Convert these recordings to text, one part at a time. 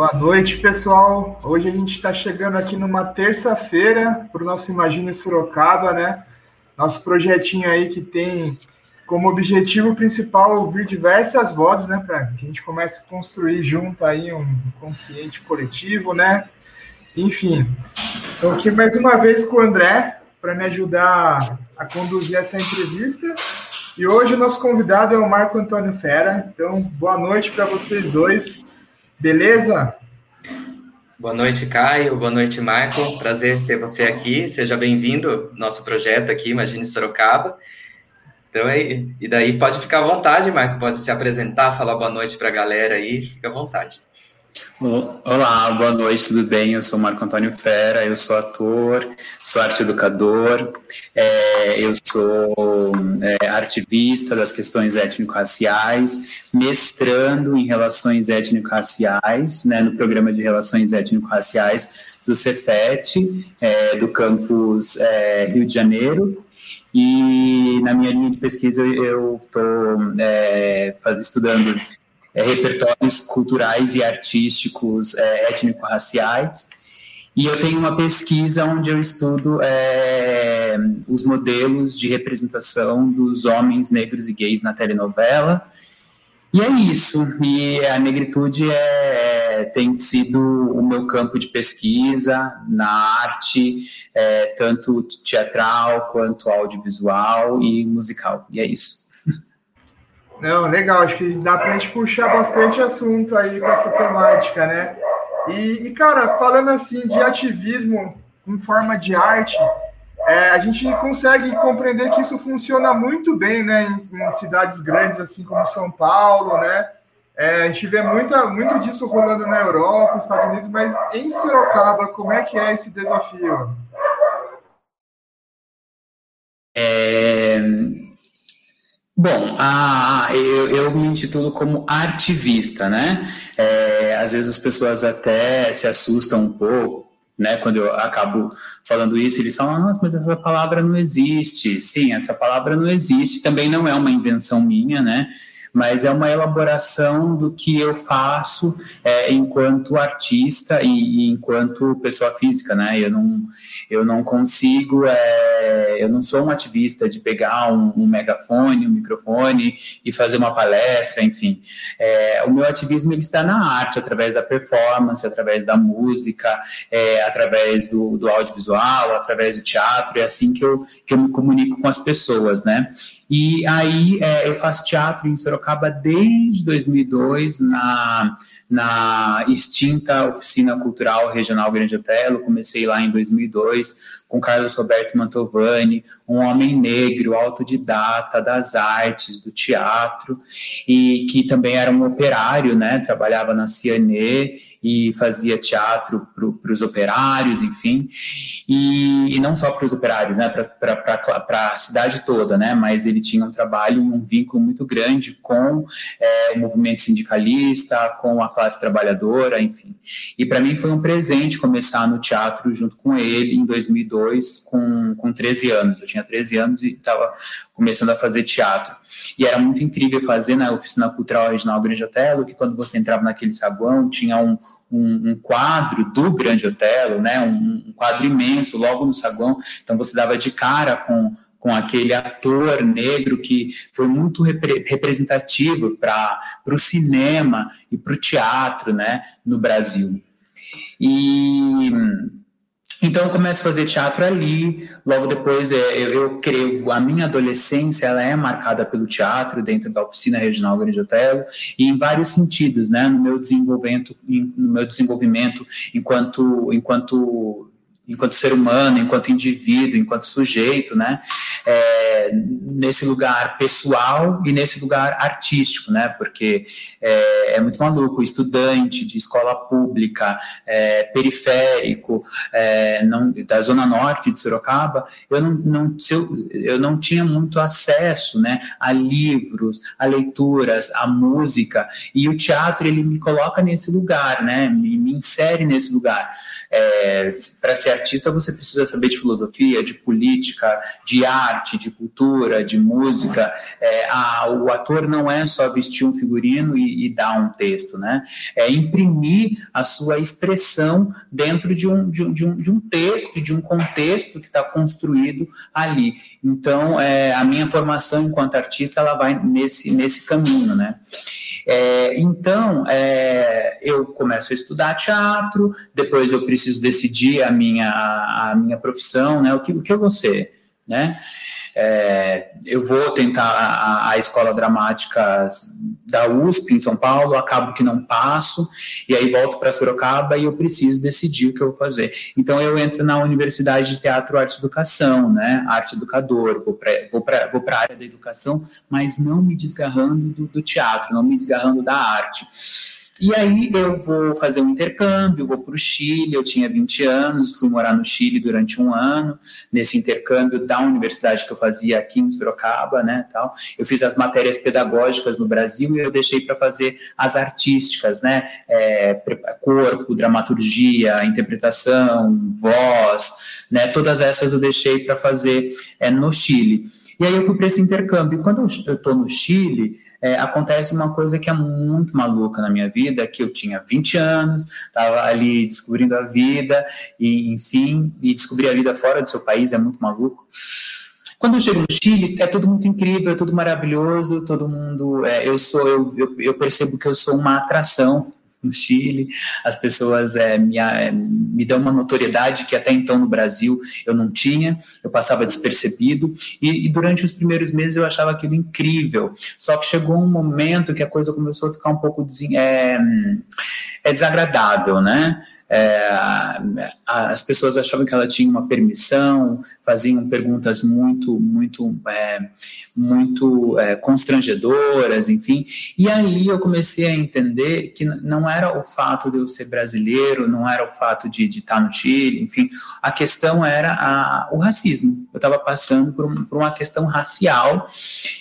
Boa noite, pessoal. Hoje a gente está chegando aqui numa terça-feira para o nosso Imagine Sorocaba, né? Nosso projetinho aí que tem como objetivo principal ouvir diversas vozes, né? Para que a gente comece a construir junto aí um consciente coletivo, né? Enfim, estou aqui mais uma vez com o André para me ajudar a conduzir essa entrevista. E hoje o nosso convidado é o Marco Antônio Fera. Então, boa noite para vocês dois. Beleza? Boa noite, Caio. Boa noite, Marco. Prazer ter você aqui. Seja bem-vindo ao nosso projeto aqui, Imagine Sorocaba. Então, é, e daí pode ficar à vontade, Marco. Pode se apresentar, falar boa noite para a galera aí. Fica à vontade. Olá, boa noite, tudo bem? Eu sou Marco Antônio Fera, eu sou ator, sou arte educador, é, eu sou é, artivista das questões étnico-raciais, mestrando em relações étnico-raciais, né, no programa de relações étnico-raciais do Cefet, é, do campus é, Rio de Janeiro, e na minha linha de pesquisa eu estou é, estudando é, repertórios culturais e artísticos é, étnico-raciais. E eu tenho uma pesquisa onde eu estudo é, os modelos de representação dos homens negros e gays na telenovela. E é isso. E a negritude é, tem sido o meu campo de pesquisa na arte, é, tanto teatral quanto audiovisual e musical. E é isso. Não, legal, acho que dá para a gente puxar bastante assunto aí com essa temática, né? E, e, cara, falando assim de ativismo em forma de arte, é, a gente consegue compreender que isso funciona muito bem, né, em, em cidades grandes assim como São Paulo, né? É, a gente vê muita, muito disso rolando na Europa, nos Estados Unidos, mas em Sorocaba, como é que é esse desafio? Bom, a, eu, eu, me intitulo como artivista, né? É, às vezes as pessoas até se assustam um pouco, né? Quando eu acabo falando isso, eles falam, nossa, mas essa palavra não existe. Sim, essa palavra não existe, também não é uma invenção minha, né? Mas é uma elaboração do que eu faço é, enquanto artista e, e, enquanto pessoa física, né? Eu não, eu não consigo, é, eu não sou um ativista de pegar um, um, megafone, um microfone e fazer uma palestra, enfim. É, o meu ativismo ele está na arte, através da performance, através da música, é, através do, do audiovisual, através do teatro, é assim que eu, que eu me comunico com as pessoas, né? E aí é, eu faço teatro em Sorocaba desde 2002, na, na extinta Oficina Cultural Regional Grande Otelo. Comecei lá em 2002 com Carlos Roberto Mantovani, um homem negro, autodidata das artes, do teatro, e que também era um operário, né? Trabalhava na Cianê e fazia teatro para os operários, enfim, e, e não só para os operários, né? Para a cidade toda, né? Mas ele tinha um trabalho um vínculo muito grande com é, o movimento sindicalista, com a classe trabalhadora, enfim. E para mim foi um presente começar no teatro junto com ele em 2002 com, com 13 anos. Eu tinha 13 anos e estava começando a fazer teatro. E era muito incrível fazer na Oficina Cultural Regional Grande Otelo, que quando você entrava naquele saguão, tinha um, um, um, quadro do Grande Otelo, né, um, um, quadro imenso logo no saguão, então você dava de cara com, com aquele ator negro que foi muito repre representativo para o cinema e para o teatro né, no Brasil. E então eu começo a fazer teatro ali, logo depois é, eu, creio, a minha adolescência ela é marcada pelo teatro dentro da oficina regional Grande Otelo e em vários sentidos, né, no meu desenvolvimento, no meu desenvolvimento enquanto enquanto enquanto ser humano, enquanto indivíduo, enquanto sujeito, né? É, nesse lugar pessoal e nesse lugar artístico, né? Porque é, é muito maluco, estudante de escola pública, é, periférico, é, não, da zona norte de Sorocaba, eu não, não eu, eu não tinha muito acesso, né? A livros, a leituras, a música e o teatro ele me coloca nesse lugar, né? Me, me insere nesse lugar. É, para ser artista, você precisa saber de filosofia, de política, de arte, de cultura, de música. É, a, o ator não é só vestir um figurino e, e, dar um texto, né? É imprimir a sua expressão dentro de um, de de um, de um texto, de um contexto que está construído ali. Então, é, a minha formação enquanto artista, ela vai nesse, nesse caminho, né? É, então, é, eu começo a estudar teatro, depois eu preciso decidir a minha, a, a minha profissão, né? O que, o que eu vou ser, né? É, eu vou tentar a, a, escola dramática da USP em São Paulo, acabo que não passo, e aí volto para Sorocaba e eu preciso decidir o que eu vou fazer. Então eu entro na Universidade de Teatro Arte e Educação, né? Arte educador, vou para vou vou a área da educação, mas não me desgarrando do, do teatro, não me desgarrando da arte. E aí eu vou fazer um intercâmbio, vou para o Chile, eu tinha 20 anos, fui morar no Chile durante um ano, nesse intercâmbio da universidade que eu fazia aqui em Sorocaba, né, tal. Eu fiz as matérias pedagógicas no Brasil e eu deixei para fazer as artísticas, né, é, corpo, dramaturgia, interpretação, voz, né, todas essas eu deixei para fazer é, no Chile. E aí eu fui para esse intercâmbio. Quando eu estou no Chile, é, acontece uma coisa que é muito maluca na minha vida, que eu tinha 20 anos, estava ali descobrindo a vida, e enfim, e descobrir a vida fora do seu país é muito maluco. Quando eu chego no Chile, é tudo muito incrível, é tudo maravilhoso, todo mundo. É, eu sou, eu, eu, eu percebo que eu sou uma atração no Chile, as pessoas é, me, é, me dão uma notoriedade que até então no Brasil eu não tinha, eu passava despercebido, e, e, durante os primeiros meses eu achava aquilo incrível, só que chegou um momento que a coisa começou a ficar um pouco é, é desagradável, né? É, as pessoas achavam que ela tinha uma permissão, faziam perguntas muito, muito, é, muito é, constrangedoras, enfim. E ali eu comecei a entender que não era o fato de eu ser brasileiro, não era o fato de, de estar no Chile, enfim. A questão era a, o racismo. Eu estava passando por, um, por, uma questão racial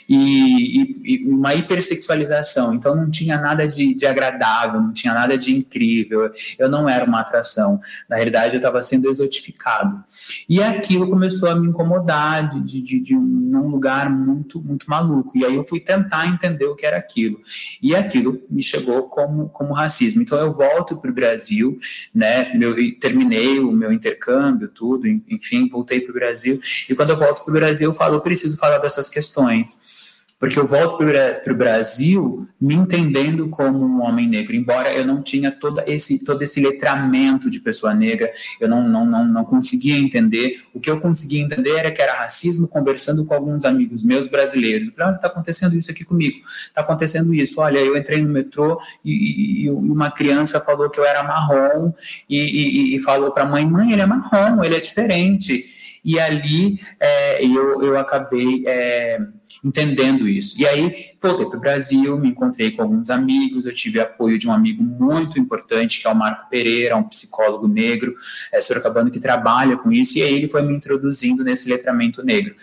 e, e, e, uma hipersexualização. Então não tinha nada de, de agradável, não tinha nada de incrível. Eu não era uma atração. Na realidade, eu estava sendo exotificado. E aquilo começou a me incomodar de, de, de um lugar muito, muito maluco. E aí eu fui tentar entender o que era aquilo. E aquilo me chegou como, como racismo. Então eu volto para o Brasil, né? Meu, terminei o meu intercâmbio, tudo, enfim, voltei para o Brasil. E quando eu volto para o Brasil, eu falo, eu preciso falar dessas questões porque eu volto para o Brasil me entendendo como um homem negro, embora eu não tinha todo esse, todo esse letramento de pessoa negra, eu não, não, não, não conseguia entender. O que eu conseguia entender era que era racismo conversando com alguns amigos meus brasileiros. Eu falei, está ah, acontecendo isso aqui comigo, está acontecendo isso. Olha, eu entrei no metrô e, e uma criança falou que eu era marrom e, e, e falou para a mãe, mãe, ele é marrom, ele é diferente. E ali é, eu, eu acabei... É, entendendo isso. E aí voltei para o Brasil, me encontrei com alguns amigos, eu tive apoio de um amigo muito importante, que é o Marco Pereira, um psicólogo negro, é, sorocabano, que trabalha com isso, e aí ele foi me introduzindo nesse letramento negro.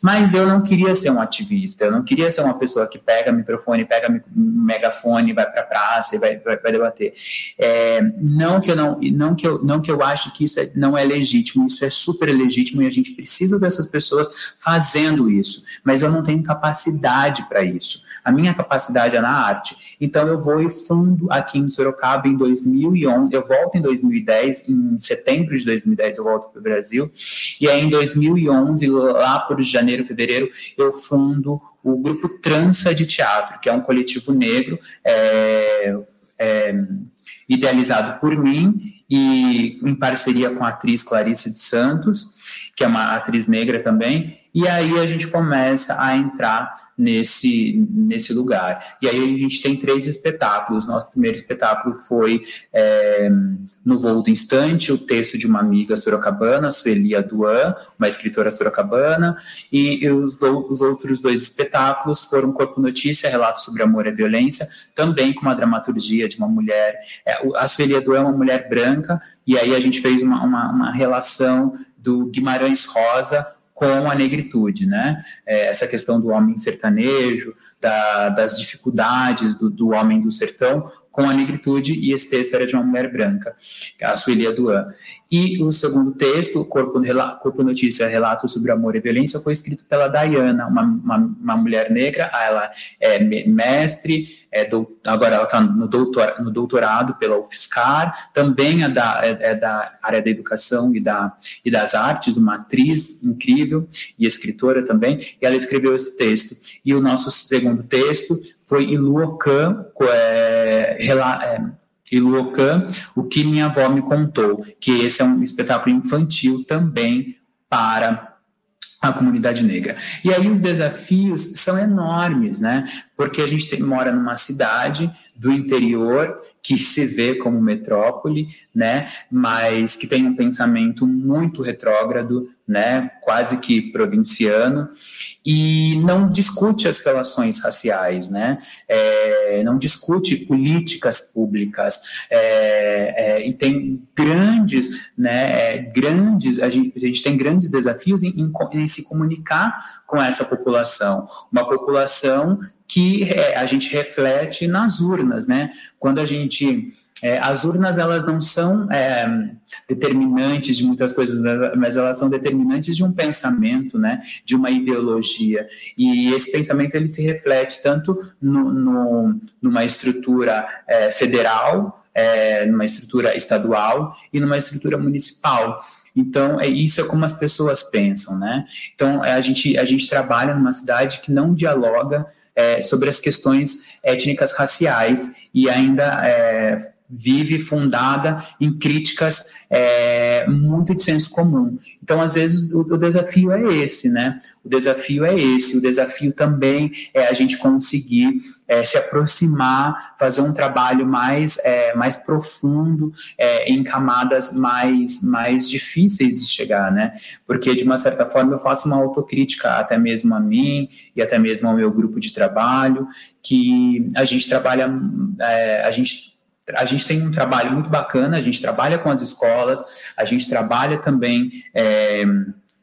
Mas eu não queria ser um ativista, eu não queria ser uma pessoa que pega microfone, pega megafone, vai para a praça e vai, vai, vai debater. É, não que eu não, não que eu, não que eu acho que isso é, não é legítimo, isso é super legítimo e a gente precisa dessas pessoas fazendo isso, mas eu não tenho capacidade para isso. A minha capacidade é na arte. Então eu vou e fundo aqui em Sorocaba em 2011, eu volto em 2010, em setembro de 2010 eu volto para o Brasil, e aí em 2011, lá por janeiro, fevereiro, eu fundo o grupo Trança de Teatro, que é um coletivo negro é, é, idealizado por mim e em parceria com a atriz Clarice de Santos, que é uma atriz negra também, e aí a gente começa a entrar nesse, nesse lugar. E aí a gente tem três espetáculos. Nosso primeiro espetáculo foi é, No Voo do Instante, o texto de uma amiga sorocabana, Sueli Aduan, uma escritora sorocabana, e, e os, os outros dois espetáculos foram Corpo Notícia, Relato sobre Amor e Violência, também com uma dramaturgia de uma mulher. É, a Sueli Aduan é uma mulher branca, e aí a gente fez uma, uma, uma relação do Guimarães Rosa com a negritude, né? É, essa questão do homem sertanejo, da, das dificuldades do, do, homem do sertão com a negritude, e esse texto era de uma mulher branca, a Sueli Aduan. E o segundo texto, Corpo, Corpo Notícia, Relato sobre Amor e Violência, foi escrito pela Diana, uma, uma, uma mulher negra, ela é mestre, é do, agora ela está no, doutor, no doutorado pela UFSCar, também é da, é, é, da área da educação e, da, e das artes, uma atriz incrível e escritora também, e ela escreveu esse texto. E o nosso segundo texto foi Iluocan, é, é, O que Minha Avó Me Contou, que esse é um espetáculo infantil também para a comunidade negra. E aí os desafios são enormes, né? Porque a gente tem, mora numa cidade do interior que se vê como metrópole, né? Mas que tem um pensamento muito retrógrado, né? Quase que provinciano e não discute as relações raciais, né? É, não discute políticas públicas é, é, e tem grandes, né? É, grandes, a gente, a gente tem grandes desafios em, em, em se comunicar com essa população, uma população que é, a gente reflete nas urnas, né? Quando a gente é, as urnas elas não são é, determinantes de muitas coisas, mas elas são determinantes de um pensamento, né, de uma ideologia. E esse pensamento ele se reflete tanto no, no numa estrutura é, federal, é, numa estrutura estadual e numa estrutura municipal. Então, é isso é como as pessoas pensam, né? Então, é, a gente, a gente trabalha numa cidade que não dialoga é, sobre as questões étnicas raciais e ainda é, vive fundada em críticas é, muito de senso comum. Então, às vezes, o, o, desafio é esse, né? O desafio é esse. O desafio também é a gente conseguir é, se aproximar, fazer um trabalho mais, é, mais profundo, é, em camadas mais, mais difíceis de chegar, né? Porque, de uma certa forma, eu faço uma autocrítica até mesmo a mim e até mesmo ao meu grupo de trabalho, que a gente trabalha, é, a gente a gente tem um trabalho muito bacana, a gente trabalha com as escolas, a gente trabalha também é,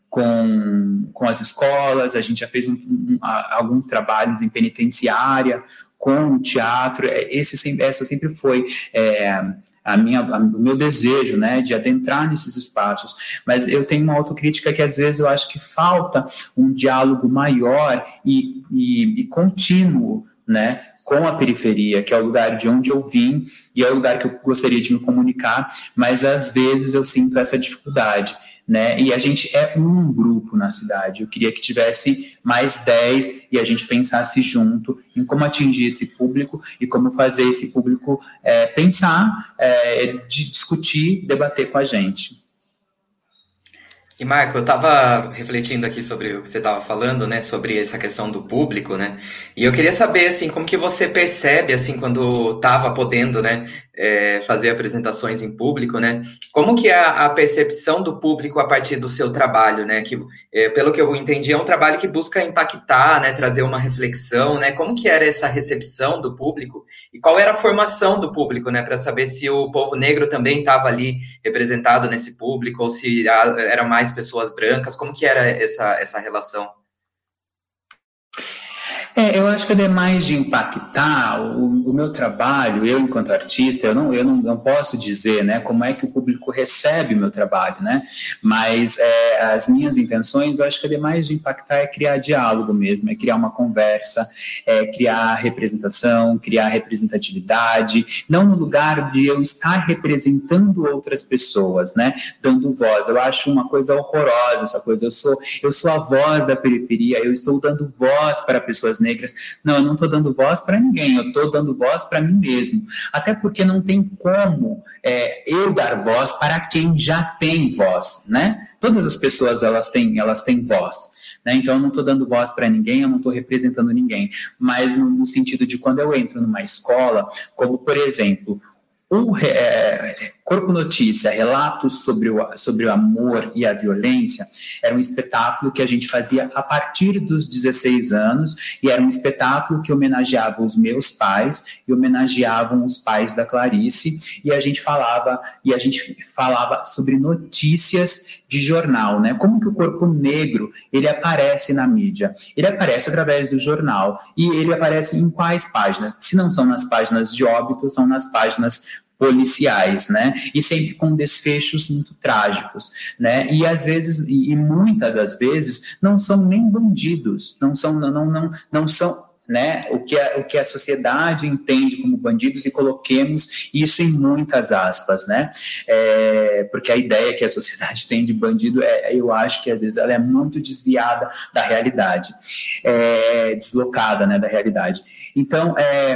com, com as escolas, a gente já fez um, um, alguns trabalhos em penitenciária, com o teatro, é, esse, essa sempre foi é, a minha, o meu desejo, né, de adentrar nesses espaços. Mas eu tenho uma autocrítica que às vezes eu acho que falta um diálogo maior e, e, e contínuo, né, com a periferia, que é o lugar de onde eu vim e é o lugar que eu gostaria de me comunicar, mas às vezes eu sinto essa dificuldade. Né? E a gente é um grupo na cidade. Eu queria que tivesse mais 10 e a gente pensasse junto em como atingir esse público e como fazer esse público é, pensar, é, de discutir, debater com a gente. E Marco, eu estava refletindo aqui sobre o que você estava falando, né, sobre essa questão do público, né, e eu queria saber, assim, como que você percebe, assim, quando estava podendo, né, é, fazer apresentações em público, né, como que é a, percepção do público a partir do seu trabalho, né, que, é, pelo que eu entendi, é um trabalho que busca impactar, né, trazer uma reflexão, né, como que era essa recepção do público e qual era a formação do público, né, para saber se o povo negro também estava ali representado nesse público ou se era mais pessoas brancas? Como que era essa, essa relação? É, eu acho que ademais de impactar o, o, meu trabalho, eu enquanto artista, eu não, eu não, não, posso dizer, né, como é que o público recebe o meu trabalho, né, mas é, as minhas intenções, eu acho que ademais de impactar é criar diálogo mesmo, é criar uma conversa, é criar representação, criar representatividade, não no lugar de eu estar representando outras pessoas, né, dando voz. Eu acho uma coisa horrorosa essa coisa. Eu sou, eu sou a voz da periferia, eu estou dando voz para pessoas negras. Não, eu não estou dando voz para ninguém, eu estou dando voz para mim mesmo. Até porque não tem como é, eu dar voz para quem já tem voz, né? Todas as pessoas elas têm, elas têm voz. Né? Então, eu não estou dando voz para ninguém, eu não estou representando ninguém, mas no, no, sentido de quando eu entro numa escola, como por exemplo, o é, Corpo Notícia, Relatos sobre o, sobre o Amor e a Violência, era um espetáculo que a gente fazia a partir dos 16 anos, e era um espetáculo que homenageava os meus pais e homenageavam os pais da Clarice, e a gente falava, e a gente falava sobre notícias de jornal, né? Como que o corpo negro, ele aparece na mídia? Ele aparece através do jornal, e ele aparece em quais páginas? Se não são nas páginas de óbito, são nas páginas policiais, né? E sempre com desfechos muito trágicos, né? E às vezes, e, e muitas das vezes, não são nem bandidos, não são, não, não, não são né, o, que a, o que a sociedade entende como bandidos e coloquemos isso em muitas aspas, né, é, porque a ideia que a sociedade tem de bandido, é, eu acho que às vezes ela é muito desviada da realidade, é, deslocada, né, da realidade. Então, é,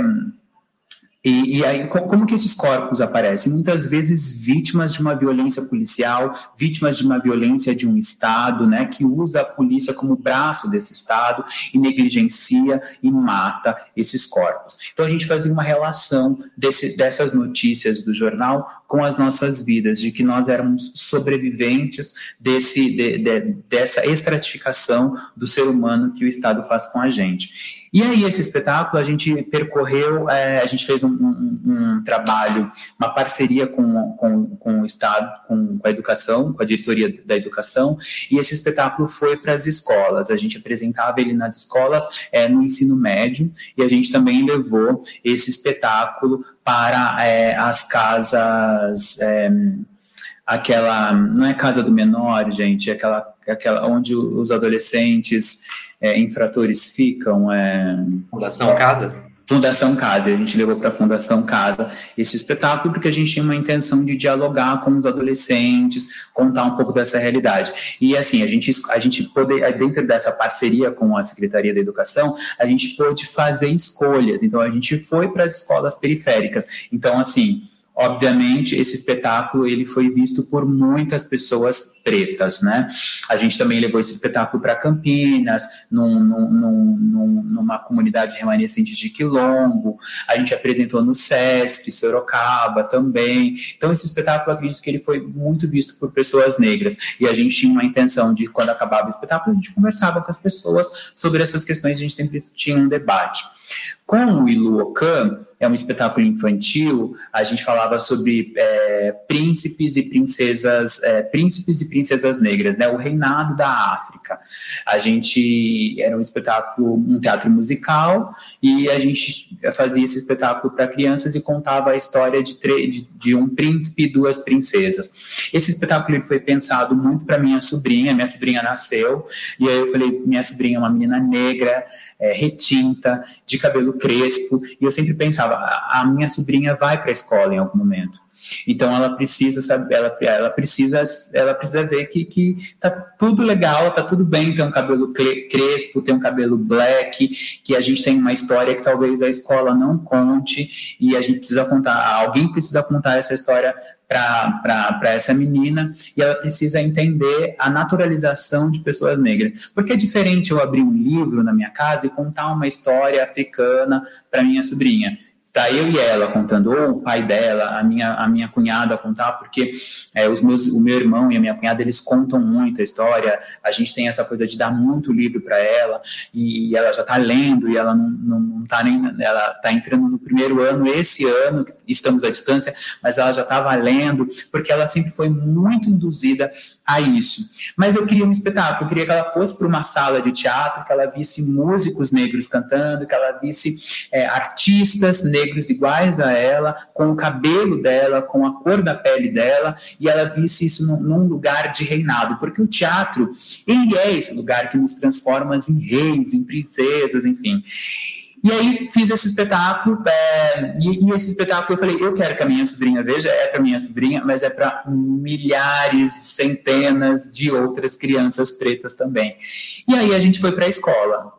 e, e, aí, como que esses corpos aparecem? Muitas vezes vítimas de uma violência policial, vítimas de uma violência de um Estado, né, que usa a polícia como braço desse Estado e negligencia e mata esses corpos. Então a gente fazia uma relação desse, dessas notícias do jornal com as nossas vidas, de que nós éramos sobreviventes desse, de, de, dessa estratificação do ser humano que o Estado faz com a gente. E aí, esse espetáculo, a gente percorreu, é, a gente fez um, um, um, trabalho, uma parceria com, com, com o Estado, com, com, a educação, com a diretoria da educação, e esse espetáculo foi para as escolas. A gente apresentava ele nas escolas é, no ensino médio, e a gente também levou esse espetáculo para é, as casas. É, aquela não é casa do menor, gente, é aquela, aquela onde os adolescentes é, infratores ficam. É... Fundação Casa? Fundação Casa, a gente levou para a Fundação Casa esse espetáculo porque a gente tinha uma intenção de dialogar com os adolescentes, contar um pouco dessa realidade. E assim, a gente, a gente poder, dentro dessa parceria com a Secretaria da Educação, a gente pôde fazer escolhas. Então, a gente foi para as escolas periféricas. Então, assim, Obviamente, esse espetáculo ele foi visto por muitas pessoas pretas, né? A gente também levou esse espetáculo para Campinas, num, num, num, numa comunidade remanescente de Quilombo. A gente apresentou no Sesc, Sorocaba também. Então, esse espetáculo, acredito que ele foi muito visto por pessoas negras. E a gente tinha uma intenção de, quando acabava o espetáculo, a gente conversava com as pessoas sobre essas questões. A gente sempre tinha um debate. Com o Iluocan, é um espetáculo infantil, a gente falava sobre é, príncipes e princesas, é, príncipes e princesas negras, né? O reinado da África. A gente era um espetáculo, um teatro musical, e a gente fazia esse espetáculo para crianças e contava a história de, de, de, um príncipe e duas princesas. Esse espetáculo foi pensado muito para minha sobrinha, minha sobrinha nasceu, e aí eu falei, minha sobrinha é uma menina negra, é, retinta, de cabelo crespo, e eu sempre pensava, a, minha sobrinha vai para a escola em algum momento. Então ela precisa saber, ela, ela precisa, ela precisa ver que, que tá tudo legal, tá tudo bem ter um cabelo crespo, ter um cabelo black, que a gente tem uma história que talvez a escola não conte e a gente precisa contar, alguém precisa contar essa história para essa menina e ela precisa entender a naturalização de pessoas negras. Porque é diferente eu abrir um livro na minha casa e contar uma história africana para minha sobrinha está eu e ela contando, ou o pai dela, a minha, a minha cunhada contar, porque é, os meus, o meu irmão e a minha cunhada, eles contam muito a história, a gente tem essa coisa de dar muito livro para ela, e ela já está lendo, e ela não está nem, ela está entrando no primeiro ano, esse ano, estamos à distância, mas ela já estava lendo, porque ela sempre foi muito induzida a isso. Mas eu queria um espetáculo, eu queria que ela fosse para uma sala de teatro, que ela visse músicos negros cantando, que ela visse é, artistas negros iguais a ela, com o cabelo dela, com a cor da pele dela, e ela visse isso num, num lugar de reinado, porque o teatro, ele é esse lugar que nos transforma em reis, em princesas, enfim. E aí fiz esse espetáculo, é, e, e, esse espetáculo eu falei, eu quero que a minha sobrinha veja, é para minha sobrinha, mas é para milhares, centenas de outras crianças pretas também. E aí a gente foi para a escola.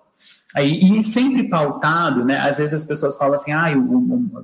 Aí, e sempre pautado, né? Às vezes as pessoas falam assim, ah,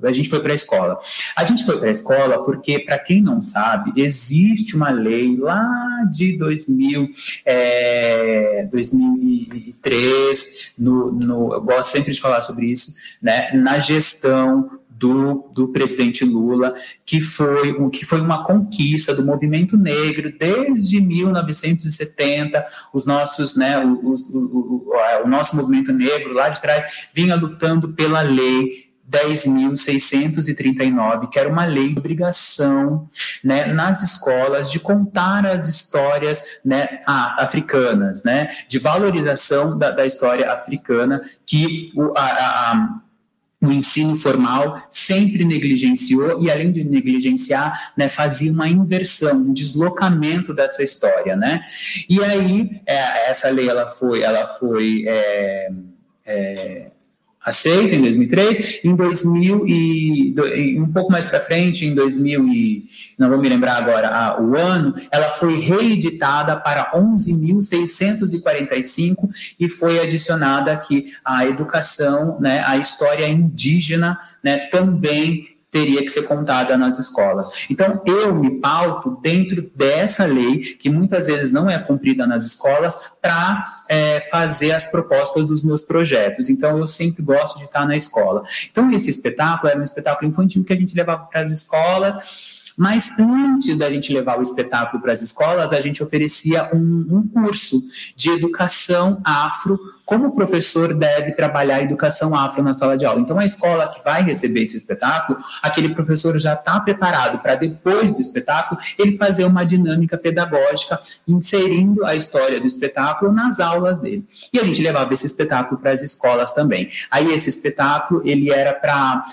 a gente foi para a escola. A gente foi para a escola porque, para quem não sabe, existe uma lei lá de 2000, é, 2003, no, no, eu gosto sempre de falar sobre isso, né? Na gestão do, do presidente Lula, que foi, um, que foi uma conquista do movimento negro desde 1970. Os nossos, né, o, o, o, o nosso movimento negro lá de trás vinha lutando pela lei 10.639, que era uma lei de obrigação né, nas escolas de contar as histórias né, africanas, né, de valorização da, da história africana, que o, a, a, o ensino formal sempre negligenciou e além de negligenciar, né, fazia uma inversão, um deslocamento dessa história, né? E aí é, essa lei ela foi, ela foi é, é, aceita em 2003, em 2000 e um pouco mais para frente, em 2000 e não vou me lembrar agora o ano, ela foi reeditada para 11.645 e foi adicionada aqui a educação, né, a história indígena, né, também teria que ser contada nas escolas. Então, eu me pauto dentro dessa lei, que muitas vezes não é cumprida nas escolas, para é, fazer as propostas dos meus projetos. Então, eu sempre gosto de estar na escola. Então, esse espetáculo era um espetáculo infantil que a gente levava para as escolas mas antes da gente levar o espetáculo para as escolas, a gente oferecia um, um curso de educação afro como o professor deve trabalhar a educação afro na sala de aula. Então, a escola que vai receber esse espetáculo, aquele professor já está preparado para, depois do espetáculo, ele fazer uma dinâmica pedagógica, inserindo a história do espetáculo nas aulas dele. E a gente levava esse espetáculo para as escolas também. Aí, esse espetáculo, ele era para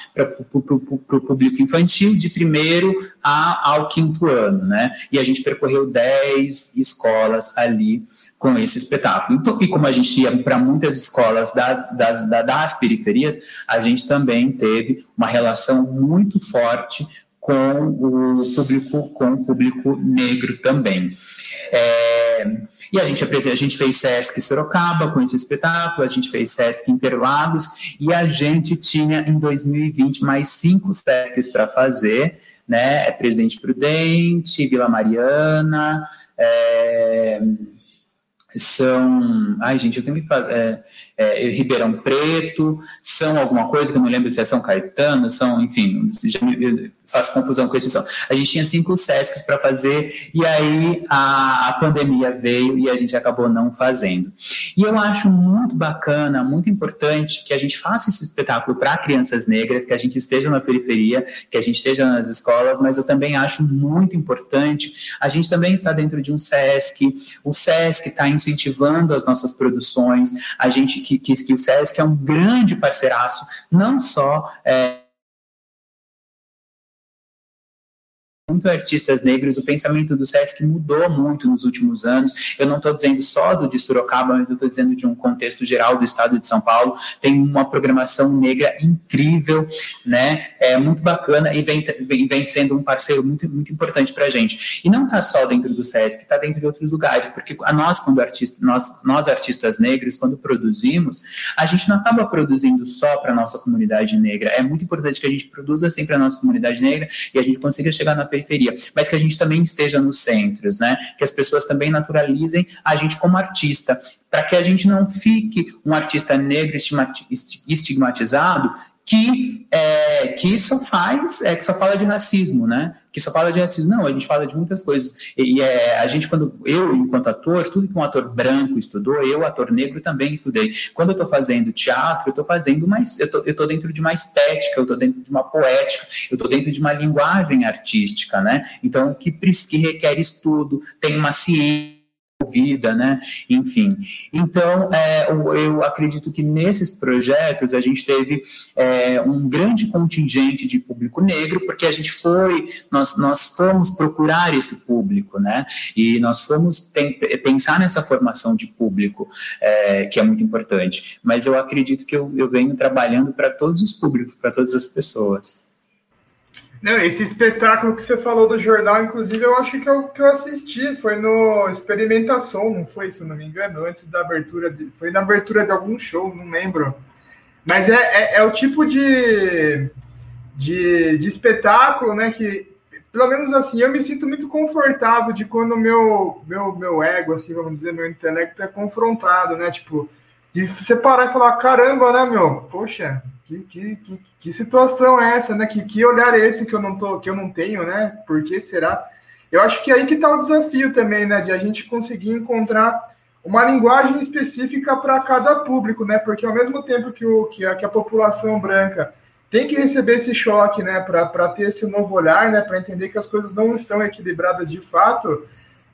o público infantil, de primeiro a, ao quinto ano, né? E a gente percorreu 10 escolas ali com esse espetáculo. Então, e como a gente ia para muitas escolas das, das, das periferias, a gente também teve uma relação muito forte com o público, com o público negro também. É, e a gente, a gente fez Sesc Sorocaba com esse espetáculo, a gente fez Sesc Interlagos, e a gente tinha em 2020 mais cinco Sescs para fazer, né? É Presidente Prudente, Vila Mariana, é, são. Ai, gente, eu sempre falo. É, é, Ribeirão Preto, são alguma coisa que eu não lembro se é São Caetano, são, enfim, já me, faço confusão com esse som. A gente tinha cinco SESCs para fazer e aí a, a pandemia veio e a gente acabou não fazendo. E eu acho muito bacana, muito importante que a gente faça esse espetáculo para crianças negras, que a gente esteja na periferia, que a gente esteja nas escolas, mas eu também acho muito importante a gente também estar dentro de um SESC, o SESC está incentivando as nossas produções, a gente que, que, que o SESC é um grande parceiraço, não só é, muito artistas negros, o pensamento do SESC mudou muito nos últimos anos. Eu não estou dizendo só do de Sorocaba, mas eu estou dizendo de um contexto geral do estado de São Paulo. Tem uma programação negra incrível, né? É muito bacana e vem, vem, vem sendo um parceiro muito, muito importante para a gente. E não está só dentro do SESC, está dentro de outros lugares, porque a nós, quando artista, nós, nós artistas negros, quando produzimos, a gente não acaba produzindo só para nossa comunidade negra. É muito importante que a gente produza sempre para a nossa comunidade negra e a gente consiga chegar na periferia, mas que a gente também esteja nos centros, né? Que as pessoas também naturalizem a gente como artista, para que a gente não fique um artista negro estigmatizado que, é, que só faz, é, que só fala de racismo, né? Que só fala de racismo. Não, a gente fala de muitas coisas. E, e é, a gente, quando eu, enquanto ator, tudo que um ator branco estudou, eu, ator negro, também estudei. Quando eu estou fazendo teatro, eu estou fazendo mais. Eu tô, estou dentro de uma estética, eu estou dentro de uma poética, eu estou dentro de uma linguagem artística, né? Então, que, que requer estudo, tem uma ciência vida, né? Enfim. Então, é, eu acredito que nesses projetos a gente teve é, um grande contingente de público negro, porque a gente foi, nós, nós fomos procurar esse público, né? E nós fomos pensar nessa formação de público, é, que é muito importante. Mas eu acredito que eu, eu venho trabalhando para todos os públicos, para todas as pessoas. Não, esse espetáculo que você falou do jornal, inclusive, eu acho que eu, que eu assisti, foi no Experimentação, não foi, se não me engano, antes da abertura, de, foi na abertura de algum show, não lembro. Mas é, é, é o tipo de, de, de, espetáculo, né, que, pelo menos assim, eu me sinto muito confortável de quando meu, meu, meu ego, assim, vamos dizer, meu intelecto é confrontado, né, tipo, de você parar e falar, caramba, né, meu, poxa, que, que, que, que, situação é essa, né? Que, que olhar é esse que eu não tô, que eu não tenho, né? Por que será? Eu acho que aí que está o desafio também, né? De a gente conseguir encontrar uma linguagem específica para cada público, né? Porque ao mesmo tempo que, o, que, a, que a população branca tem que receber esse choque, né? Para ter esse novo olhar, né? Para entender que as coisas não estão equilibradas de fato,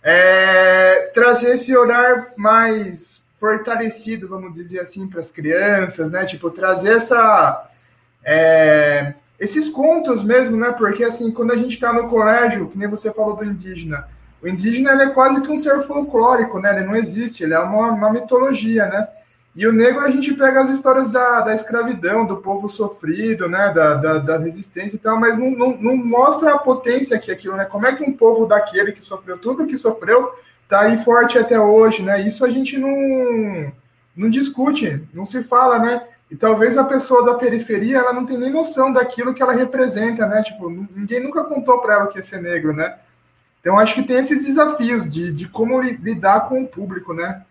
é, trazer esse olhar mais fortalecido, vamos dizer assim, para as crianças, né? Tipo, trazer essa, é, esses contos mesmo, né? Porque assim, quando a gente está no colégio, que nem você falou do indígena, o indígena é quase que um ser folclórico, né? Ele não existe, ele é uma, uma mitologia, né? E o negro a gente pega as histórias da, da escravidão, do povo sofrido, né? Da, da, da resistência e tal, mas não, não, não, mostra a potência que aquilo, né? Como é que um povo daquele que sofreu tudo que sofreu tá aí forte até hoje, né? Isso a gente não, não discute, não se fala, né? E talvez a pessoa da periferia ela não tem nem noção daquilo que ela representa, né? Tipo, ninguém nunca contou para ela que é ser negro, né? Então acho que tem esses desafios de, de como lidar com o público, né?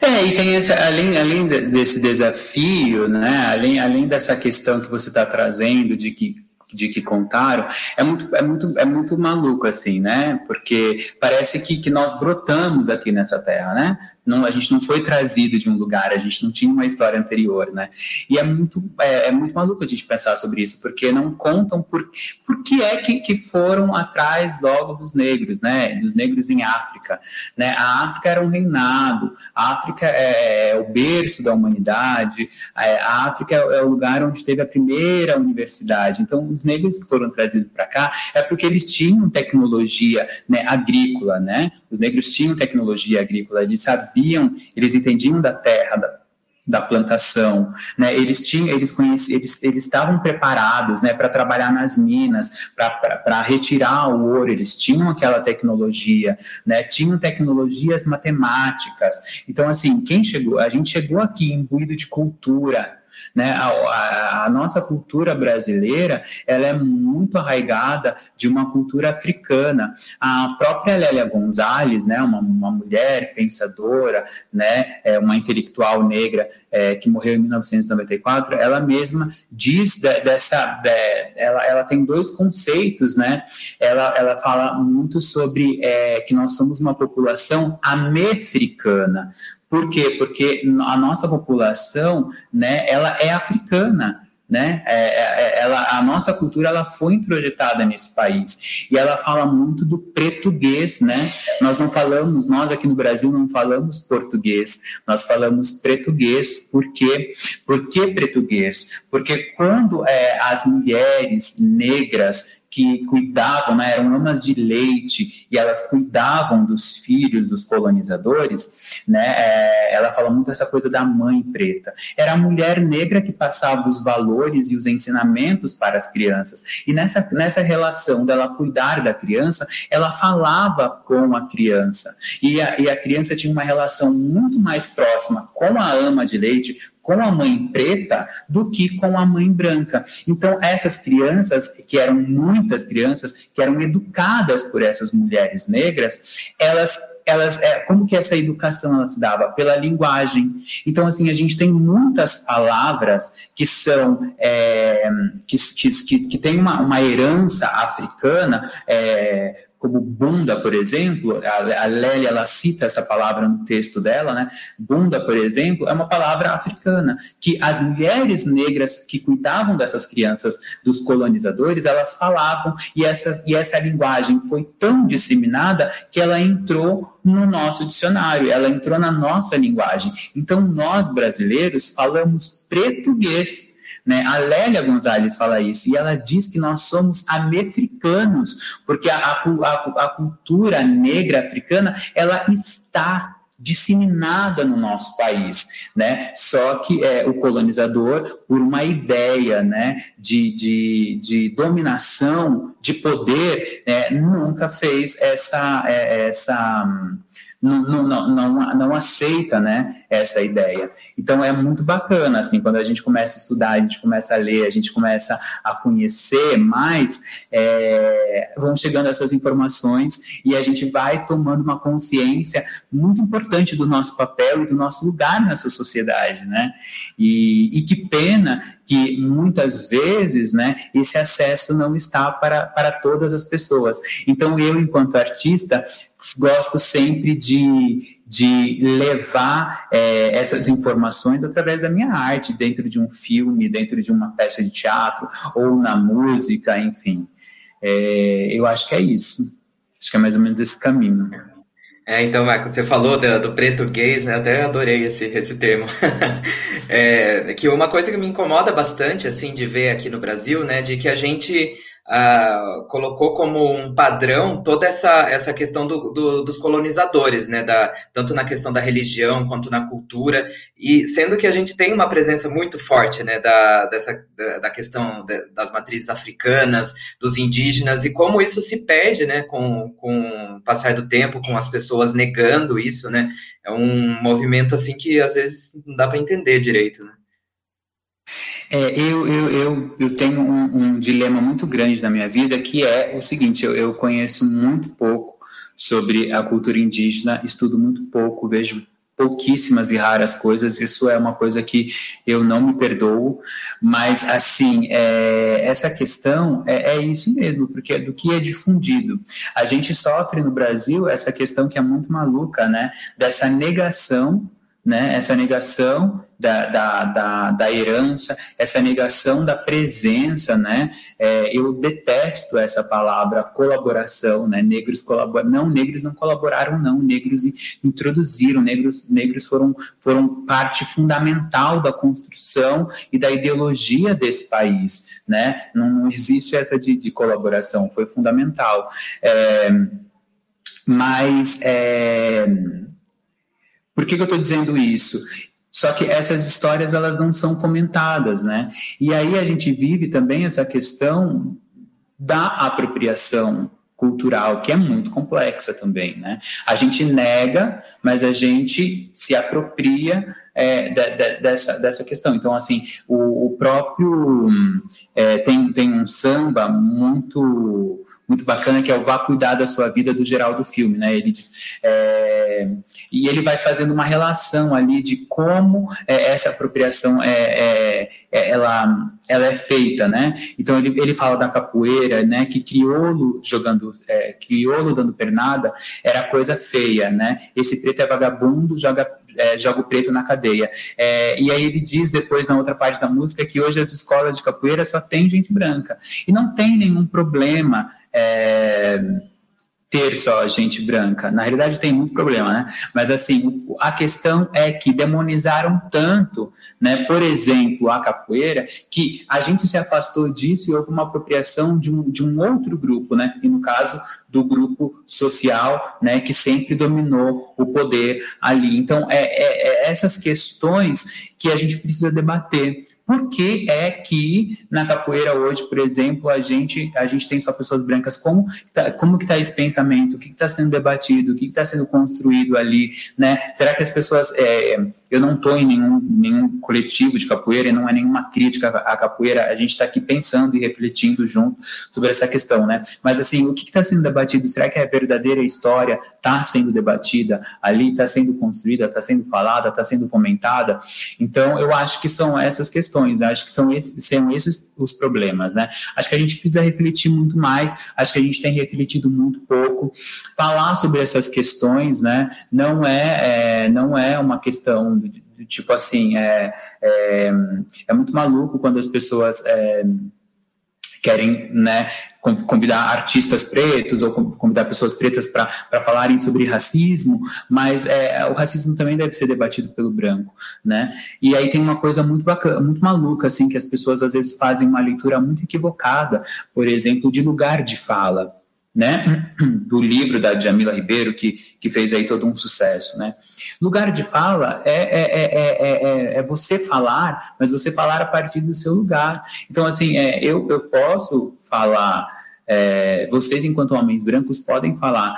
É, e tem esse, além, além desse desafio, né? Além, além dessa questão que você está trazendo de que de que contaram, é muito, é muito, é muito maluco, assim, né? Porque parece que, que nós brotamos aqui nessa terra, né? Não, a gente não foi trazido de um lugar, a gente não tinha uma história anterior, né? E é muito, é, é muito maluco a gente pensar sobre isso, porque não contam por, por que é que, que foram atrás logo dos negros, né? Dos negros em África, né? A África era um reinado, a África é, é o berço da humanidade, é, a África é, é o lugar onde teve a primeira universidade. Então, os negros que foram trazidos para cá é porque eles tinham tecnologia né, agrícola, né? Os negros tinham tecnologia agrícola, eles sabiam, eles entendiam da terra, da, da plantação, né? Eles tinham, eles eles, eles estavam preparados, né, para trabalhar nas minas, para retirar o ouro. Eles tinham aquela tecnologia, né? Tinham tecnologias matemáticas. Então, assim, quem chegou? A gente chegou aqui imbuído de cultura, né? A, a, a, nossa cultura brasileira ela é muito arraigada de uma cultura africana. A própria Lélia Gonzalez, né, uma, uma mulher pensadora, né, é uma intelectual negra é, que morreu em 1994, ela mesma diz de, dessa, de, ela, ela tem dois conceitos, né? Ela, ela fala muito sobre é, que nós somos uma população amefricana. Por quê? Porque a nossa população, né, ela é africana, né? É, é, é, ela, a nossa cultura ela foi introjetada nesse país e ela fala muito do português, né? Nós não falamos, nós aqui no Brasil não falamos português, nós falamos português. Por quê? Por que português? Porque quando é, as mulheres negras que cuidavam, né, eram amas de leite e elas cuidavam dos filhos dos colonizadores, né, é, ela fala muito essa coisa da mãe preta. Era a mulher negra que passava os valores e os ensinamentos para as crianças. E nessa, nessa relação dela cuidar da criança, ela falava com a criança. E a, e a criança tinha uma relação muito mais próxima com a ama de leite, com a mãe preta do que com a mãe branca. Então, essas crianças, que eram muitas crianças, que eram educadas por essas mulheres negras, elas elas é, como que essa educação ela se dava pela linguagem então assim a gente tem muitas palavras que são é, que, que, que, tem uma, uma herança africana é, como bunda, por exemplo, a, Lélia ela cita essa palavra no texto dela, né? Bunda, por exemplo, é uma palavra africana que as mulheres negras que cuidavam dessas crianças dos colonizadores, elas falavam e essa, e essa linguagem foi tão disseminada que ela entrou no nosso dicionário, ela entrou na nossa linguagem. Então, nós brasileiros falamos português né? A Lélia Gonzalez fala isso, e ela diz que nós somos amefricanos, porque a, a, a cultura negra africana ela está disseminada no nosso país, né? Só que é, o colonizador, por uma ideia, né, de, de, de dominação, de poder, né, nunca fez essa é, essa não, não, não, não, aceita né, essa ideia. Então é muito bacana, assim, quando a gente começa a estudar, a gente começa a ler, a gente começa a conhecer mais, é, vão chegando essas informações e a gente vai tomando uma consciência muito importante do nosso papel e do nosso lugar nessa sociedade, né? E, e que pena que muitas vezes, né, esse acesso não está para, para todas as pessoas. Então, eu, enquanto artista, gosto sempre de, de levar é, essas informações através da minha arte, dentro de um filme, dentro de uma peça de teatro, ou na música, enfim. É, eu acho que é isso. Acho que é mais ou menos esse caminho. É, então, Marco, você falou do, do preto gays, né? Até adorei esse, esse termo. é, que uma coisa que me incomoda bastante, assim, de ver aqui no Brasil, né? De que a gente uh, colocou como um padrão toda essa, essa questão do, do, dos colonizadores, né? Da, tanto na questão da religião quanto na cultura, e sendo que a gente tem uma presença muito forte, né? Da, dessa, da, da questão de, das matrizes africanas, dos indígenas, e como isso se perde, né? Com, com o passar do tempo, com as pessoas negando isso, né? É um movimento, assim, que às vezes não dá para entender direito, né? É, eu, eu, eu, eu tenho um, um, dilema muito grande na minha vida que é o seguinte: eu, eu conheço muito pouco sobre a cultura indígena, estudo muito pouco, vejo pouquíssimas e raras coisas, isso é uma coisa que eu não me perdoo, mas assim, é, essa questão é, é, isso mesmo, porque é do que é difundido. A gente sofre no Brasil essa questão que é muito maluca, né, dessa negação né, essa negação da, da, da, da, herança, essa negação da presença, né, é, eu detesto essa palavra colaboração, né, negros colaboram, não, negros não colaboraram não, negros introduziram, negros, negros foram, foram parte fundamental da construção e da ideologia desse país, né, não, não existe essa de, de colaboração, foi fundamental, é, mas é, por que, que eu estou dizendo isso? Só que essas histórias elas não são comentadas, né? E aí a gente vive também essa questão da apropriação cultural, que é muito complexa também, né? A gente nega, mas a gente se apropria é, de, de, dessa, dessa questão. Então, assim, o, o próprio... É, tem, tem um samba muito muito bacana, que é o Vá Cuidar da Sua Vida, do Geraldo Filme, né? Ele diz, é, e ele vai fazendo uma relação ali de como é, essa apropriação é, é, é, ela, ela é feita, né? Então ele, ele fala da capoeira, né? Que crioulo jogando, é, crioulo dando pernada era coisa feia, né? Esse preto é vagabundo, joga é, joga o preto na cadeia. É, e aí ele diz depois na outra parte da música que hoje as escolas de capoeira só tem gente branca. E não tem nenhum problema é, ter só gente branca. Na realidade, tem muito problema, né? Mas, assim, a questão é que demonizaram tanto, né? Por exemplo, a capoeira, que a gente se afastou disso e houve uma apropriação de um, de um outro grupo, né? E, no caso, do grupo social, né? Que sempre dominou o poder ali. Então, é, é, é essas questões que a gente precisa debater por que é que na capoeira hoje, por exemplo, a gente, a gente tem só pessoas brancas? Como, tá, como que está esse pensamento? O que está sendo debatido? O que está sendo construído ali? Né? Será que as pessoas... É, eu não estou em nenhum, nenhum coletivo de capoeira e não é nenhuma crítica à capoeira. A gente está aqui pensando e refletindo junto sobre essa questão, né? Mas assim, o que está sendo debatido? Será que a verdadeira história está sendo debatida ali, está sendo construída, está sendo falada, está sendo comentada? Então, eu acho que são essas questões. Né? Acho que são esses, são esses os problemas, né? Acho que a gente precisa refletir muito mais. Acho que a gente tem refletido muito pouco. Falar sobre essas questões, né? Não é, é não é uma questão tipo assim, é, é, é, muito maluco quando as pessoas é, querem né, convidar artistas pretos ou convidar pessoas pretas para falarem sobre racismo, mas é, o racismo também deve ser debatido pelo branco, né? E aí tem uma coisa muito bacana, muito maluca, assim, que as pessoas às vezes fazem uma leitura muito equivocada, por exemplo, de lugar de fala, né? Do livro da Jamila Ribeiro, que, que fez aí todo um sucesso, né? Lugar de fala é, é, é, é, você falar, mas você falar a partir do seu lugar. Então, assim, eu, eu posso falar, vocês, enquanto homens brancos, podem falar,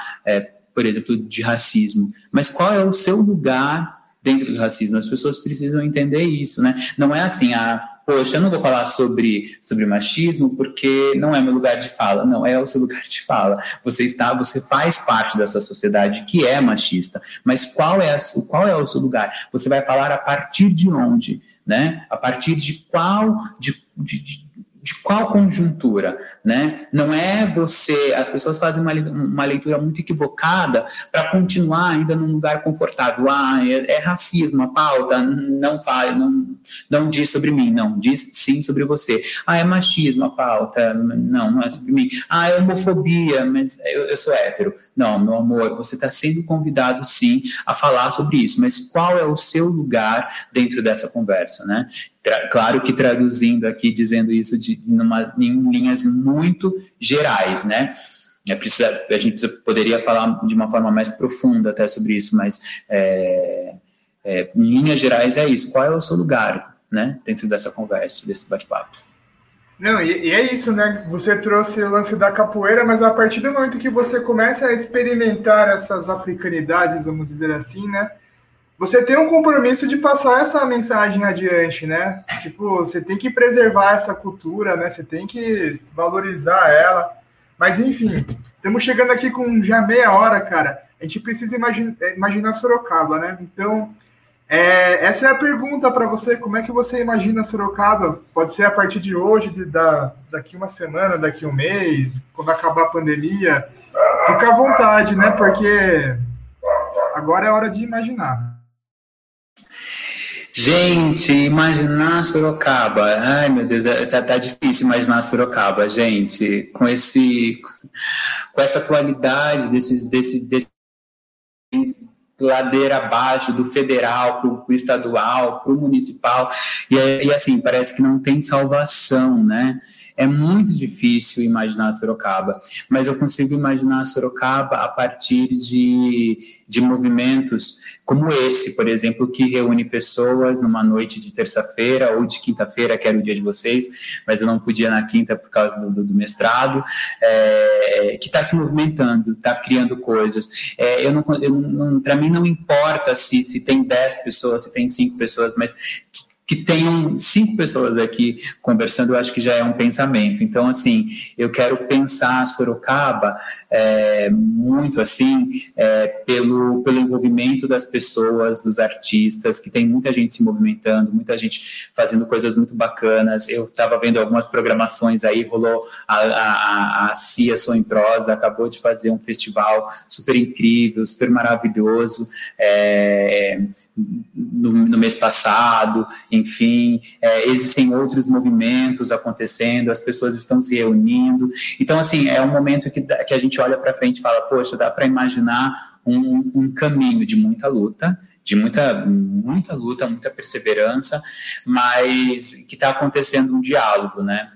por exemplo, de racismo, mas qual é o seu lugar dentro do racismo? As pessoas precisam entender isso, né? Não é assim, a poxa, eu não vou falar sobre, sobre machismo porque não é meu lugar de fala. Não, é o seu lugar de fala. Você está, você faz parte dessa sociedade que é machista. Mas qual é, a, qual é o seu lugar? Você vai falar a partir de onde? Né? A partir de qual, de, de, de qual conjuntura, né? Não é você, as pessoas fazem uma, uma leitura muito equivocada para continuar ainda num lugar confortável. Ah, é, é, racismo a pauta, não fale, não, não diz sobre mim, não, diz sim sobre você. Ah, é machismo a pauta, não, não é sobre mim. Ah, é homofobia, mas eu, eu sou hétero. Não, meu amor, você está sendo convidado sim a falar sobre isso, mas qual é o seu lugar dentro dessa conversa, né? Claro que traduzindo aqui, dizendo isso de, de numa, em linhas muito gerais, né? É, precisa, a gente poderia falar de uma forma mais profunda até sobre isso, mas é, é, em linhas gerais é isso. Qual é o seu lugar, né, dentro dessa conversa, desse bate-papo? Não, e, e, é isso, né? Você trouxe o lance da capoeira, mas a partir do momento que você começa a experimentar essas africanidades, vamos dizer assim, né? Você tem um compromisso de passar essa mensagem adiante, né? Tipo, você tem que preservar essa cultura, né? Você tem que valorizar ela. Mas, enfim, estamos chegando aqui com já meia hora, cara. A gente precisa imaginar, imaginar Sorocaba, né? Então, é, essa é a pergunta para você. Como é que você imagina Sorocaba? Pode ser a partir de hoje, de, da, daqui uma semana, daqui um mês, quando acabar a pandemia. Fica à vontade, né? Porque agora é hora de imaginar. Gente, imaginar Sorocaba. Ai, meu Deus, é, tá, tá, difícil imaginar Sorocaba, gente. Com esse, com essa atualidade desses, desse, desse ladeira abaixo do federal para o estadual, para o municipal, e, e assim, parece que não tem salvação, né? É muito difícil imaginar Sorocaba, mas eu consigo imaginar Sorocaba a partir de, de movimentos como esse, por exemplo, que reúne pessoas numa noite de terça-feira ou de quinta-feira, que era o dia de vocês, mas eu não podia na quinta por causa do, do mestrado, é, que está se movimentando, está criando coisas. É, eu não, eu não para mim não importa se, se tem 10 pessoas, se tem 5 pessoas, mas que tenham cinco pessoas aqui conversando, eu acho que já é um pensamento. Então, assim, eu quero pensar Sorocaba é, muito assim é, pelo, pelo envolvimento das pessoas, dos artistas, que tem muita gente se movimentando, muita gente fazendo coisas muito bacanas. Eu estava vendo algumas programações aí, rolou a, a, a Cia Sou em Prosa, acabou de fazer um festival super incrível, super maravilhoso. É, no, no, mês passado, enfim, é, existem outros movimentos acontecendo, as pessoas estão se reunindo. Então, assim, é um momento que, que a gente olha para frente e fala, poxa, dá para imaginar um, um caminho de muita luta, de muita, muita luta, muita perseverança, mas que está acontecendo um diálogo, né?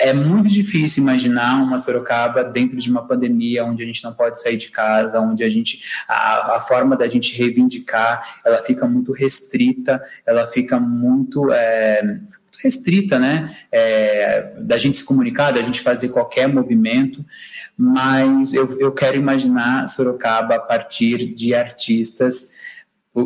É muito difícil imaginar uma Sorocaba dentro de uma pandemia onde a gente não pode sair de casa, onde a gente a, a forma da gente reivindicar ela fica muito restrita, ela fica muito é, restrita, né? É, da gente se comunicar, da gente fazer qualquer movimento, mas eu, eu quero imaginar Sorocaba a partir de artistas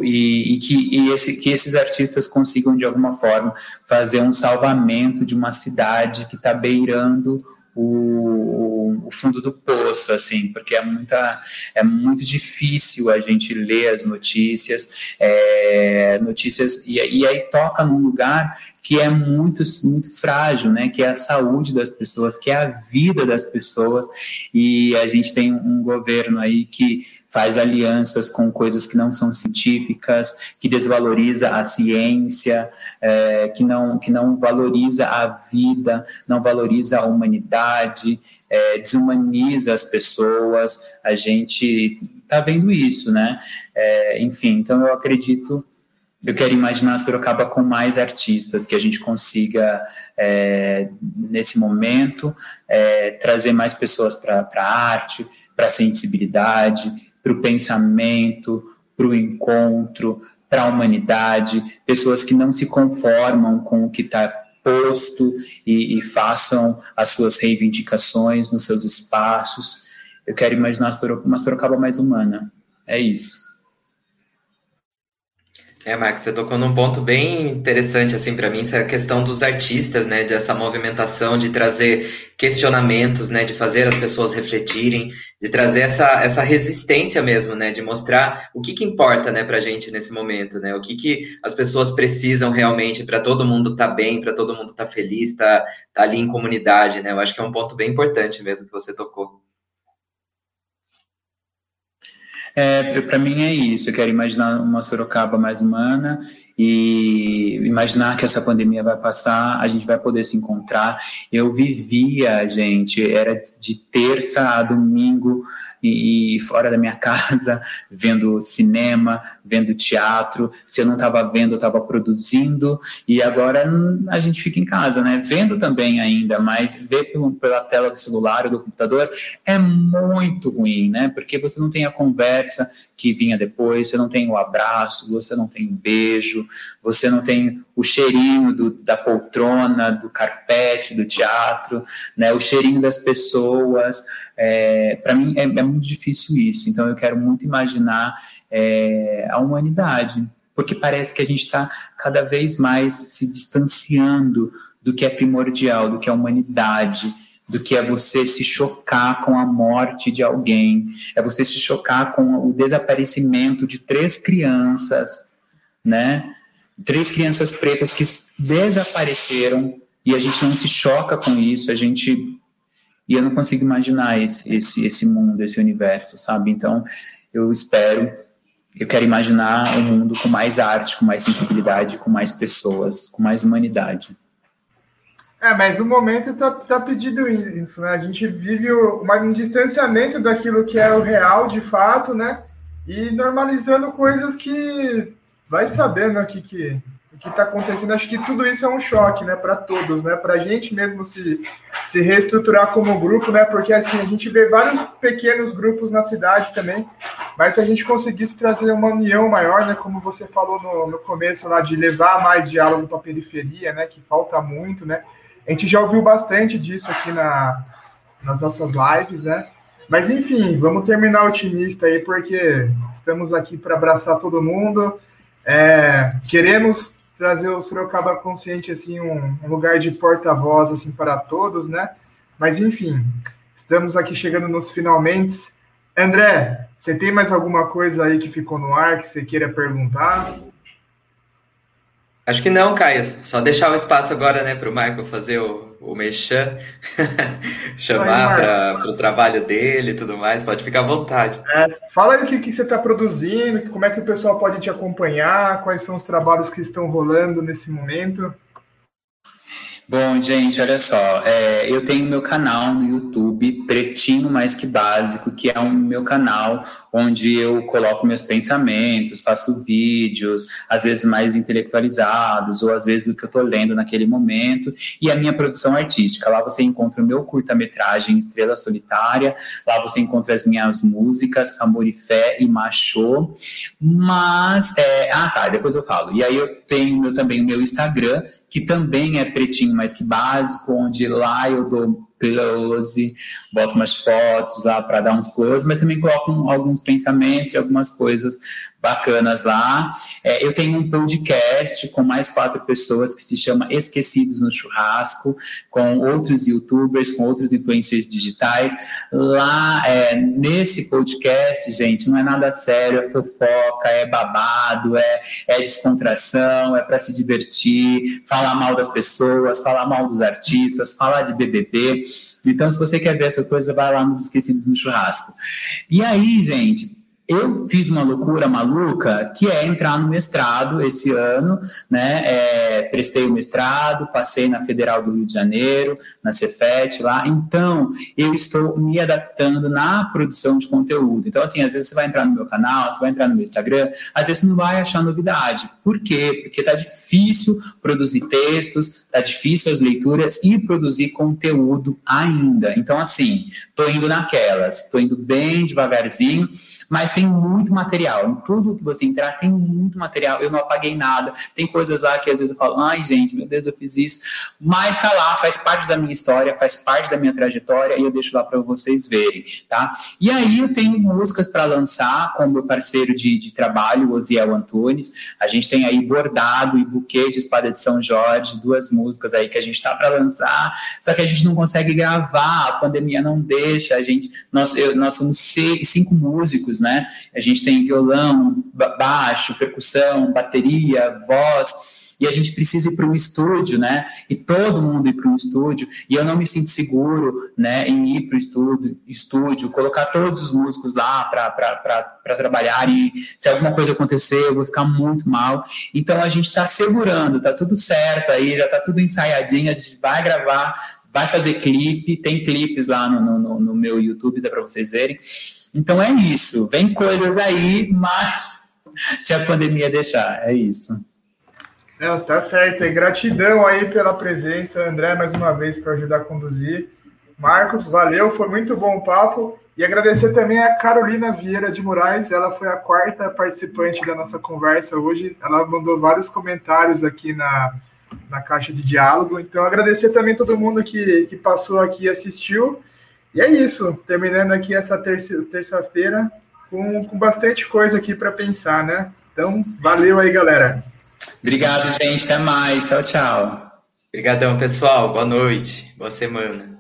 e, e, que, e esse, que esses artistas consigam, de alguma forma, fazer um salvamento de uma cidade que está beirando o, o, fundo do poço, assim, porque é, muita, é muito difícil a gente ler as notícias, é, notícias, e, e aí toca num lugar que é muito, muito frágil, né? Que é a saúde das pessoas, que é a vida das pessoas, e a gente tem um governo aí que faz alianças com coisas que não são científicas, que desvaloriza a ciência, é, que, não, que não valoriza a vida, não valoriza a humanidade, é, desumaniza as pessoas. A gente está vendo isso, né? É, enfim, então eu acredito eu quero imaginar Sorocaba com mais artistas, que a gente consiga, é, nesse momento, é, trazer mais pessoas para a arte, para a sensibilidade, para o pensamento, para o encontro, para a humanidade, pessoas que não se conformam com o que está posto e, e, façam as suas reivindicações nos seus espaços. Eu quero imaginar uma Sorocaba mais humana. É isso. É, Marcos, você tocou num ponto bem interessante, assim, para mim, essa questão dos artistas, né, dessa movimentação, de trazer questionamentos, né, de fazer as pessoas refletirem, de trazer essa, essa resistência mesmo, né, de mostrar o que que importa, né, pra gente nesse momento, né, o que que as pessoas precisam realmente para todo mundo estar tá bem, para todo mundo estar tá feliz, tá, tá ali em comunidade, né, eu acho que é um ponto bem importante mesmo que você tocou. É, para mim é isso. Eu quero imaginar uma Sorocaba mais humana e imaginar que essa pandemia vai passar, a gente vai poder se encontrar. Eu vivia, gente, era de terça a domingo e, fora da minha casa, vendo cinema, vendo teatro. Se eu não estava vendo, eu estava produzindo. E agora a gente fica em casa, né? Vendo também ainda, mas ver pela tela do celular ou do computador é muito ruim, né? Porque você não tem a conversa que vinha depois, você não tem o abraço, você não tem o beijo, você não tem o cheirinho do, da poltrona, do carpete, do teatro, né? O cheirinho das pessoas. É, Para mim é, é, muito difícil isso. Então eu quero muito imaginar é, a humanidade, porque parece que a gente está cada vez mais se distanciando do que é primordial, do que é a humanidade, do que é você se chocar com a morte de alguém, é você se chocar com o desaparecimento de três crianças, né? Três crianças pretas que desapareceram e a gente não se choca com isso, a gente e eu não consigo imaginar esse, esse, esse mundo, esse universo, sabe? Então, eu espero, eu quero imaginar um mundo com mais arte, com mais sensibilidade, com mais pessoas, com mais humanidade. É, mas o momento está tá pedindo isso, né? A gente vive um distanciamento daquilo que é o real, de fato, né? E normalizando coisas que vai sabendo aqui que que está acontecendo. Acho que tudo isso é um choque, né, para todos, né, para a gente mesmo se, se reestruturar como grupo, né, porque assim a gente vê vários pequenos grupos na cidade também, mas se a gente conseguisse trazer uma união maior, né, como você falou no, no começo lá de levar mais diálogo para a periferia, né, que falta muito, né, a gente já ouviu bastante disso aqui na, nas nossas lives, né. Mas enfim, vamos terminar otimista aí, porque estamos aqui para abraçar todo mundo. É, queremos trazer o Sorocaba Consciente assim um, um lugar de porta-voz assim para todos, né? Mas enfim, estamos aqui chegando nos finalmente. André, você tem mais alguma coisa aí que ficou no ar que você queira perguntar? Acho que não, Caio. Só deixar o espaço agora, né, para o Michael fazer o, o mexer, chamar para o trabalho dele e tudo mais. Pode ficar à vontade. É, fala aí o que, que você está produzindo, como é que o pessoal pode te acompanhar, quais são os trabalhos que estão rolando nesse momento. Bom, gente, olha só, é, eu tenho meu canal no YouTube, Pretinho Mais Que Básico, que é um meu canal onde eu coloco meus pensamentos, faço vídeos, às vezes mais intelectualizados, ou às vezes o que eu estou lendo naquele momento, e a minha produção artística. Lá você encontra o meu curta-metragem Estrela Solitária, lá você encontra as minhas músicas, Amor e Fé e Machô, mas, é, ah tá, depois eu falo. E aí eu tenho meu, também o meu Instagram, que também é pretinho mais que básico, onde lá eu dou close, boto umas fotos lá para dar uns close, mas também coloco alguns pensamentos e algumas coisas bacanas lá. É, eu tenho um podcast com mais quatro pessoas que se chama Esquecidos no Churrasco, com outros youtubers, com outros influencers digitais. Lá, é, nesse podcast, gente, não é nada sério, é fofoca, é babado, é, é descontração, é para se divertir, falar mal das pessoas, falar mal dos artistas, falar de BBB. Então, se você quer ver essas coisas, vai lá nos Esquecidos no Churrasco. E aí, gente, eu fiz uma loucura maluca que é entrar no mestrado esse ano, né? É, prestei o mestrado, passei na Federal do Rio de Janeiro, na Cefet lá. Então, eu estou me adaptando na produção de conteúdo. Então, assim, às vezes você vai entrar no meu canal, você vai entrar no meu Instagram, às vezes você não vai achar novidade. Por quê? Porque tá difícil produzir textos, tá difícil as leituras e produzir conteúdo ainda. Então, assim, tô indo naquelas, tô indo bem devagarzinho Mas tem muito material. Em tudo que você entrar, tem muito material. Eu não apaguei nada. Tem coisas lá que às vezes eu falo, ai, gente, meu Deus, eu fiz isso. Mas tá lá, faz parte da minha história, faz parte da minha trajetória e eu deixo lá para vocês verem, tá? E aí eu tenho músicas para lançar com meu parceiro de, de trabalho, Osiel Antunes. A gente tem aí Bordado e Buquê de Espada de São Jorge, duas músicas aí que a gente tá para lançar, só que a gente não consegue gravar, a pandemia não deixa, a gente, nós, eu, nós somos seis, cinco músicos, né? A gente tem violão, baixo, percussão, bateria, voz, e a gente precisa ir para um estúdio, né? E todo mundo ir para um estúdio, e eu não me sinto seguro, né, em ir para o estúdio, estúdio, colocar todos os músicos lá para trabalhar, e se alguma coisa acontecer, eu vou ficar muito mal. Então a gente está segurando, tá tudo certo aí, já tá tudo ensaiadinho, a gente vai gravar, vai fazer clipe, tem clipes lá no, no, no meu YouTube, dá para vocês verem. Então é isso, vem coisas aí, mas se a pandemia deixar, é isso. Não, tá certo. E gratidão aí pela presença, André, mais uma vez, para ajudar a conduzir. Marcos, valeu, foi muito bom o papo. E agradecer também a Carolina Vieira de Moraes, ela foi a quarta participante da nossa conversa hoje. Ela mandou vários comentários aqui na, na caixa de diálogo. Então, agradecer também todo mundo que, que passou aqui e assistiu. E é isso, terminando aqui essa terça-feira com, com bastante coisa aqui para pensar, né? Então, valeu aí, galera. Obrigado, gente. Até mais. Tchau, tchau. Obrigadão, pessoal. Boa noite. Boa semana.